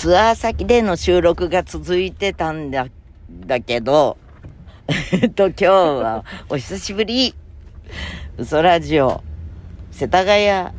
ツアー先での収録が続いてたんだ、だけど、えっと、今日はお久しぶり。嘘ラジオ、世田谷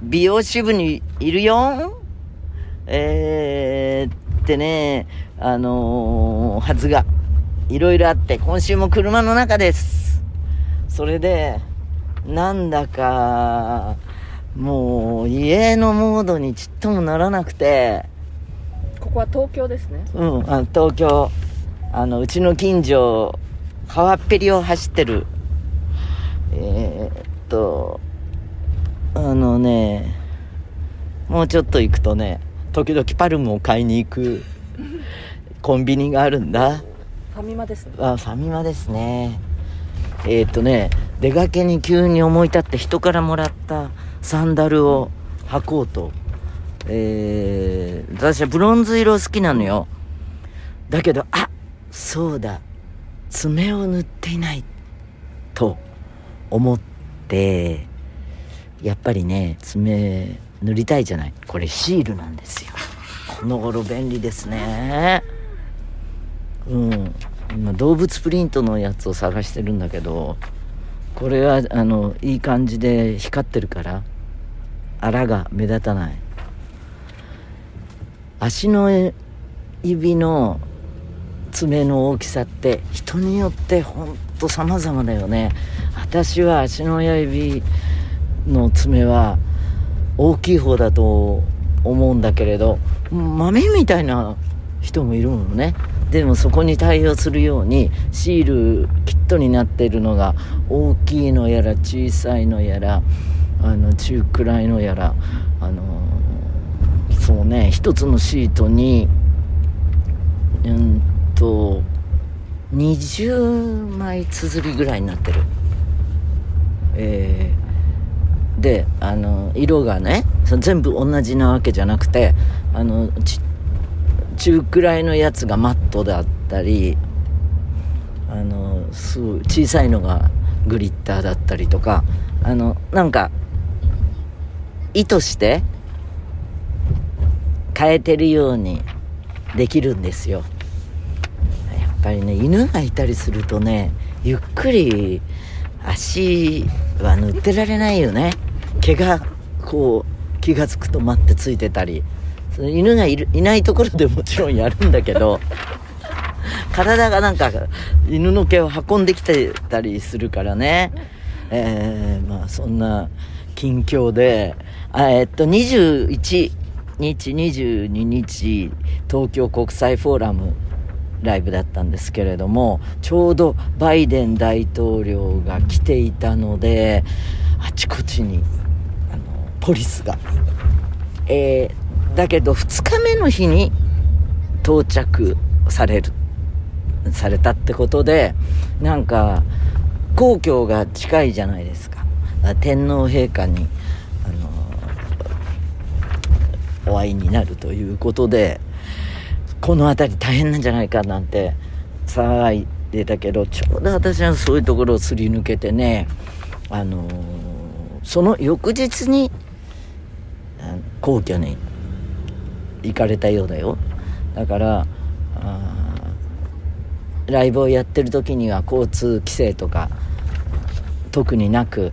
美容支部にいるよ。えー、ってね、あのー、はずが、いろいろあって、今週も車の中です。それで、なんだか、もう家のモードにちっともならなくてここは東京ですね。うんあ東京。あのうちの近所川っぺりを走ってる。えー、っとあのねもうちょっと行くとね時々パルムを買いに行く コンビニがあるんだ。ファミマですね。あファミマですね。えー、っとね出かけに急に思い立って人からもらったサンダルを履こうと。えー、私はブロンズ色好きなのよ。だけど、あそうだ。爪を塗っていない。と思って、やっぱりね、爪塗りたいじゃない。これシールなんですよ。この頃便利ですね。うん。今動物プリントのやつを探してるんだけど、これはあのいい感じで光ってるからあらが目立たない足の指の爪の大きさって人によってほんと様々だよね。私は足の親指の爪は大きい方だと思うんだけれど豆みたいな人もいるのね。でもそこに対応するようにシールキットになっているのが大きいのやら小さいのやらあの中くらいのやらあのそうね一つのシートにうんと20枚綴りぐらいになってる。えー、であの色がねそ全部同じなわけじゃなくてあの中くらいのやつがマットだったりあのすごい小さいのがグリッターだったりとかあのなんか意図して変えてるようにできるんですよ。やっぱりね犬がいたりするとねゆっくり足は塗ってられないよね。毛がこう気が付くと待ってついてたり。その犬がいるいないところでもちろんやるんだけど 体がなんか犬の毛を運んできてたりするからね。えー、まあそんな近況でえっと、21日、22日、東京国際フォーラムライブだったんですけれども、ちょうどバイデン大統領が来ていたので、あちこちに、あの、ポリスが。えー、だけど2日目の日に到着される、されたってことで、なんか、皇居が近いじゃないですか。天皇陛下にお会いになるということでこの辺り大変なんじゃないかなんて騒いでたけどちょうど私はそういうところをすり抜けてねあのー、その翌日に皇居に行かれたようだよ。だからライブをやってる時には交通規制とか特になく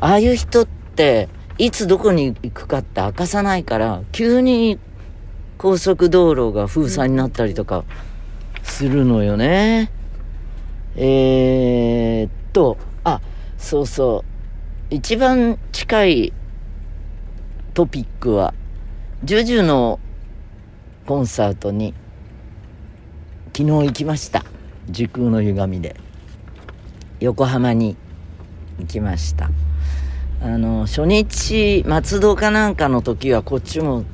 ああいう人っていつどこに行くかって明かさないから、急に高速道路が封鎖になったりとかするのよね。えー、っと、あ、そうそう。一番近いトピックは、ジュジュのコンサートに昨日行きました。時空の歪みで。横浜に行きました。あの初日松戸かなんかの時はこっちも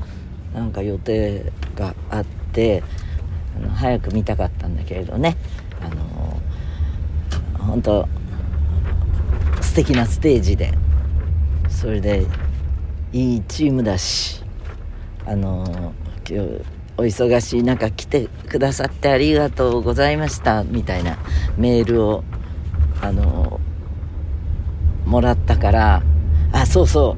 なんか予定があってあの早く見たかったんだけれどね。あの本当素敵なステージでそれでいいチームだしあの今日お忙しい中来てくださってありがとうございましたみたいなメールをあのもらったからあそうそ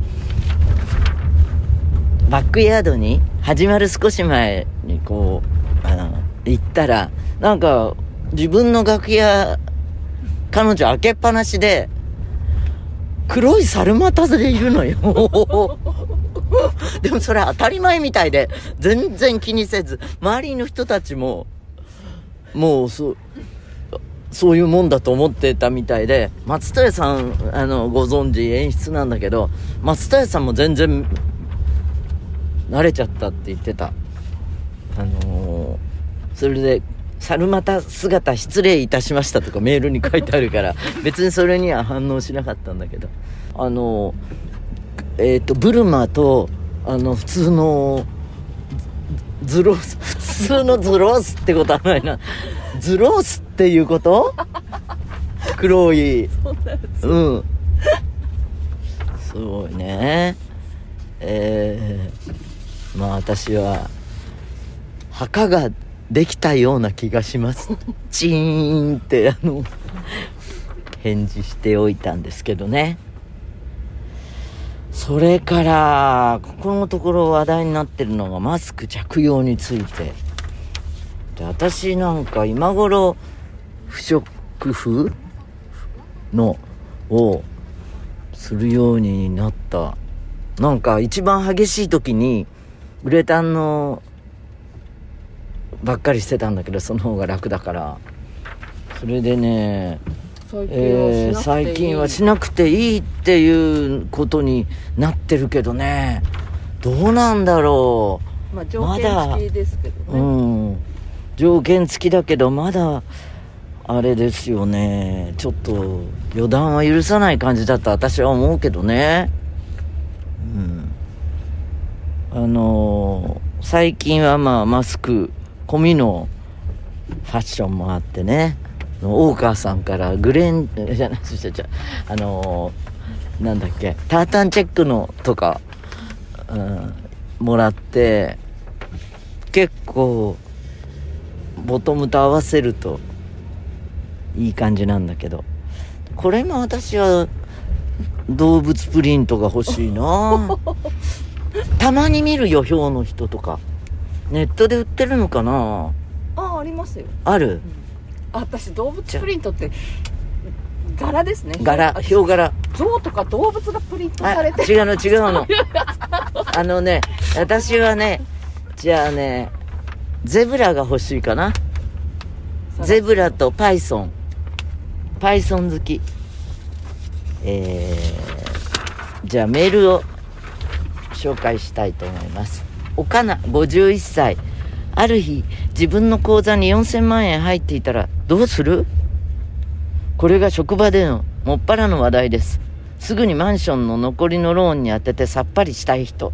う。バックヤードに始まる少し前にこうあの行ったらなんか自分の楽屋彼女開けっぱなしで黒い猿股でいるのよ。でもそれ当たり前みたいで全然気にせず周りの人たちももうそうそういうもんだと思ってたみたいで松任谷さんあのご存知演出なんだけど松任谷さんも全然慣れちゃったって言ってた。あのーそれで猿股姿失礼いたしましたとかメールに書いてあるから 別にそれには反応しなかったんだけど。あのえっ、とブルマとあの普通のズズロース普通のズロースってことはないなズロースっていうこと？黒い。うん。すごいね。えー、まあ私は墓ができたような気がします。チーンってあの返事しておいたんですけどね。それからここのところ話題になってるのがマスク着用についてで私なんか今頃不織布？のをするようになった。なんか一番激しい時にウレタンのばっかりしてたんだけどその方が楽だから。それでね最近えーはしなくていい。最近はしなくていいっていうことになってるけどね。どうなんだろまあ条件付きですけどう、ね、うん条件付きだけどまだあれですよね。ちょっと予断は許さない感じだと私は思うけどね。うん。あのー最近はまあマスク込みのファッションもあってね。大川さんからグレンじゃないじゃじゃあのーなんだっけ。タータンチェックのとか、うん、もらって結構ボトムと合わせるといい感じなんだけど。これも私は動物プリントが欲しいな。たまに見るよ表の人とか。ネットで売ってるのかな？ああありますよ。ある？あ私動物プリントって柄ですね。柄あ表柄。象とか動物がプリントあされて。違うの違うの。あのね私はねじゃあねゼブラが欲しいかな。ゼブラとパイソン。パイソン好き。えー、じゃあメールを紹介したいと思います。岡名51歳。ある日自分の口座に4000万円入っていたらどうする？これが職場でのもっぱらの話題です。すぐにマンションの残りのローンに当ててさっぱりしたい人。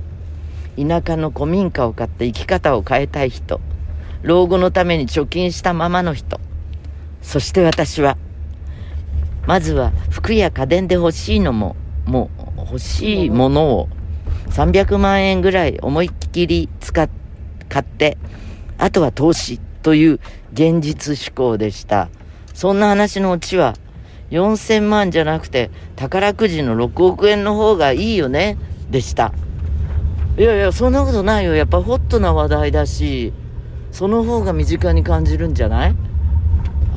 田舎の古民家を買って生き方を変えたい人。老後のために貯金したままの人。そして私はまずは服や家電で欲しいのももう欲しいものを300万円ぐらい思いっきり使っ買ってあとは投資という現実志向でした。そんな話のうちは4000万じゃなくて宝くじの6億円の方がいいよねでした。いやいやそんなことないよ。やっぱホットな話題だしその方が身近に感じるんじゃない？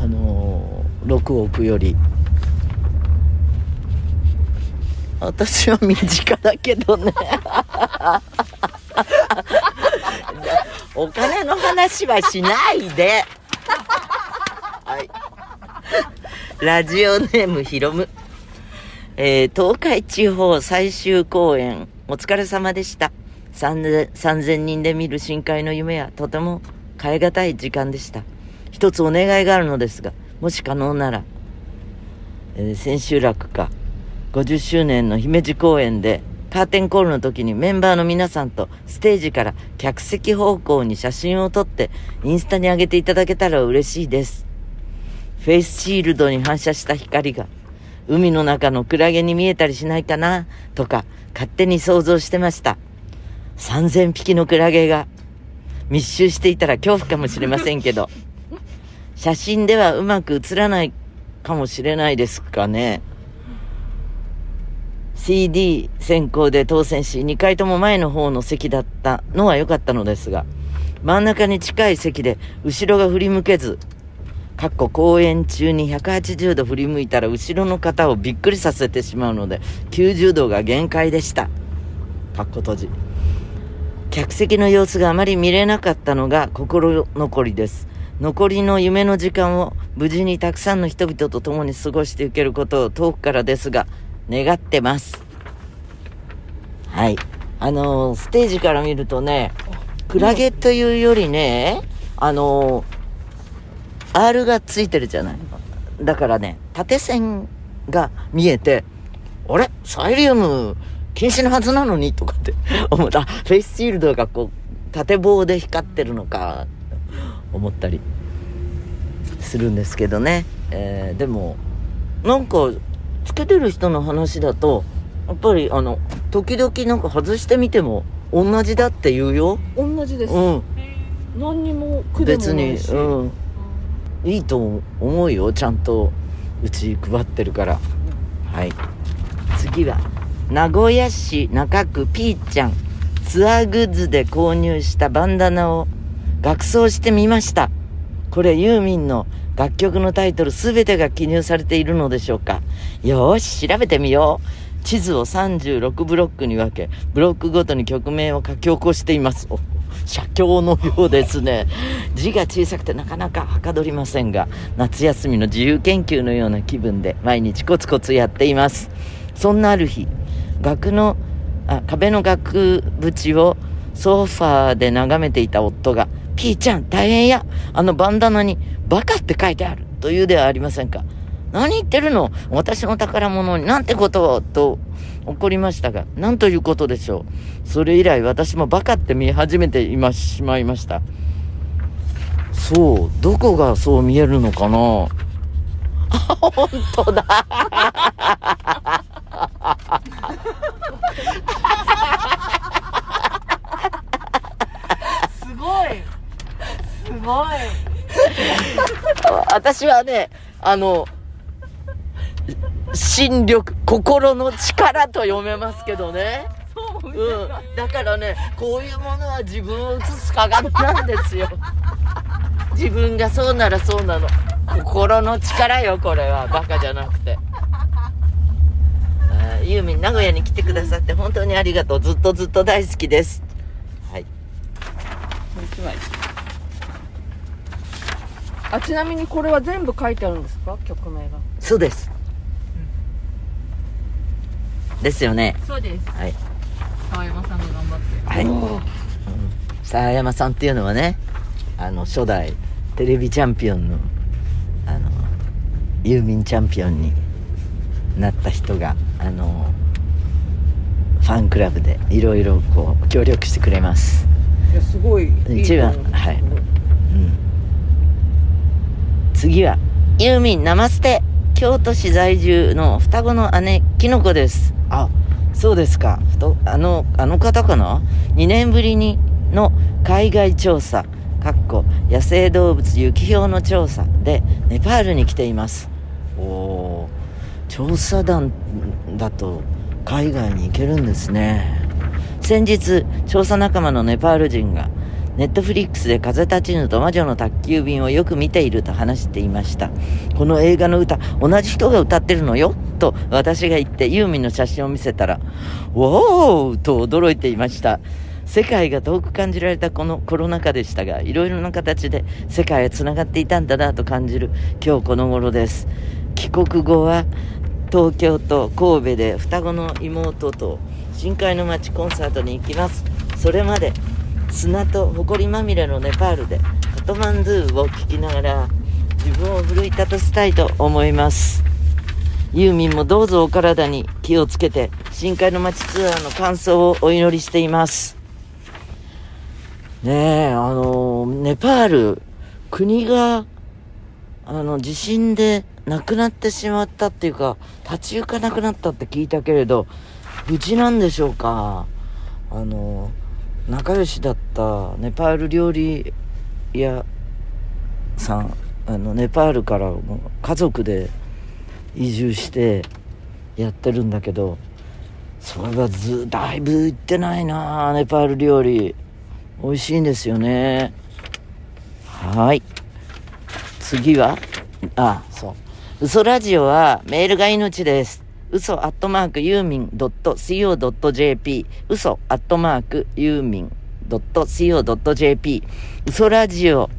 あのー、6億より。私は身近だけどね。お金の話はしないで。はい。ラジオネームひろむ。えー東海地方最終公演。お疲れ様でした。3000人で見る深海の夢はとても変え難い時間でした。一つお願いがあるのですがもし可能なら、えー千秋楽か50周年の姫路公演でカーテンコールの時にメンバーの皆さんとステージから客席方向に写真を撮ってインスタに上げていただけたら嬉しいです。フェイスシールドに反射した光が海の中のクラゲに見えたりしないかなとか勝手に想像してました。3000匹のクラゲが密集していたら恐怖かもしれませんけど 写真ではうまく映らないかもしれないですかね CD 先行で当選し、2回とも前の方の席だったのは良かったのですが、真ん中に近い席で後ろが振り向けず、かっこ公演中に180度振り向いたら後ろの方をびっくりさせてしまうので、90度が限界でした。かっこ閉じ。客席の様子があまり見れなかったのが心残りです。残りの夢の時間を無事にたくさんの人々と共に過ごしていけることを遠くからですが、願ってます。はい。あのステージから見るとね、クラゲというよりね、あのー R がついてるじゃない。だからね、縦線が見えて、あれ？サイリウム禁止のはずなのにとかって 思った。フェイスシールドがこう、縦棒で光ってるのか、思ったりするんですけどね。えーでも、なんか、つけてる人の話だと、やっぱりあの、時々なんか外してみても同じだって言うよ。同じです、うん。何にも苦でも別に、ないし、うん。いいと思うよ。ちゃんと、うち配ってるから。はい。次は、名古屋市中区ピーちゃん。ツアーグッズで購入したバンダナを額装してみました。これユーミンの楽曲のタイトルすべてが記入されているのでしょうかよし、調べてみよう。地図を36ブロックに分け、ブロックごとに曲名を書き起こしています。お写経のようですね。字が小さくてなかなかはかどりませんが、夏休みの自由研究のような気分で毎日コツコツやっています。そんなある日、額の、あ、壁の額縁をソファーで眺めていた夫が、ピーちゃん大変やあのバンダナにバカって書いてあるというではありませんか。何言ってるの？私の宝物になんてこと？をと怒りましたが、何ということでしょう？それ以来私もバカって見始めていましまいました。そう、どこがそう見えるのかな？あ、本当だ。すごいすごい私はね、あの、心力、心の力と読めますけどね。うん。だからね、こういうものは自分を映す鏡なんですよ。自分がそうならそうなの。心の力よ、これは。バカじゃなくて。ユーミン、名古屋に来てくださって本当にありがとう。ずっとずっと大好きです。はい。もう一枚あちなみにこれは全部書いてあるんですか？曲名がそうです。ですよね。そうですはい。川山さんが頑張ってはい。うん沢山さんっていうのはね、あの、初代テレビチャンピオンの、あの、ユーミンチャンピオンになった人が、あの、ファンクラブでいろいろこう、協力してくれます。いやすごい一番はいうん。次は、ユーミンナマステ京都市在住の双子の姉、きのこです。あ、そうですか。ふとあの、あの方かな ?2 年ぶりにの海外調査、かっこ野生動物雪氷の調査でネパールに来ています。おー、調査団だと海外に行けるんですね。先日、調査仲間のネパール人が、ネットフリックスで風立ちぬと魔女の宅急便をよく見ていると話していました。この映画の歌、同じ人が歌ってるのよ？と私が言ってユーミンの写真を見せたら、ウォーと驚いていました。世界が遠く感じられたこのコロナ禍でしたが、いろいろな形で世界は繋がっていたんだなと感じる今日この頃です。帰国後は東京と神戸で双子の妹と深海の街コンサートに行きます。それまで砂と埃まみれのネパールでカトマンズーを聞きながら自分を奮い立たせたいと思います。ユーミンもどうぞお体に気をつけて深海の街ツアーの完走をお祈りしています。ねえあのネパール国があの地震で亡くなってしまったっていうか立ち行かなくなったって聞いたけれど無事なんでしょうか。あの仲良しだったネパール料理屋さんあのネパールから家族で移住してやってるんだけどそれはずだいぶ行ってないなネパール料理。美味しいんですよね。はい。次は？あそう。嘘ラジオはメールが命です。嘘アットマークユーミン .co.jp 嘘アットマークユーミン .co.jp 嘘ラジオ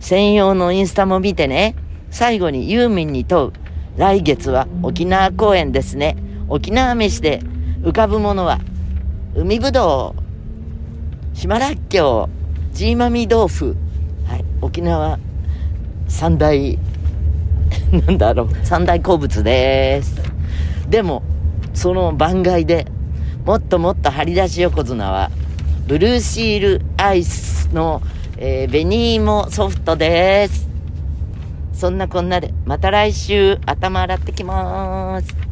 専用のインスタも見てね。最後にユーミンに問う。来月は沖縄公演ですね。沖縄飯で浮かぶものは海ぶどう。島らっきょう。ジーマミ豆腐。はい。沖縄三大 なんだろう。三大好物です。でもその番外でもっともっと張り出し横綱はブルーシールアイスの、えー、紅芋ソフトです。そんなこんなでまた来週頭洗ってきます。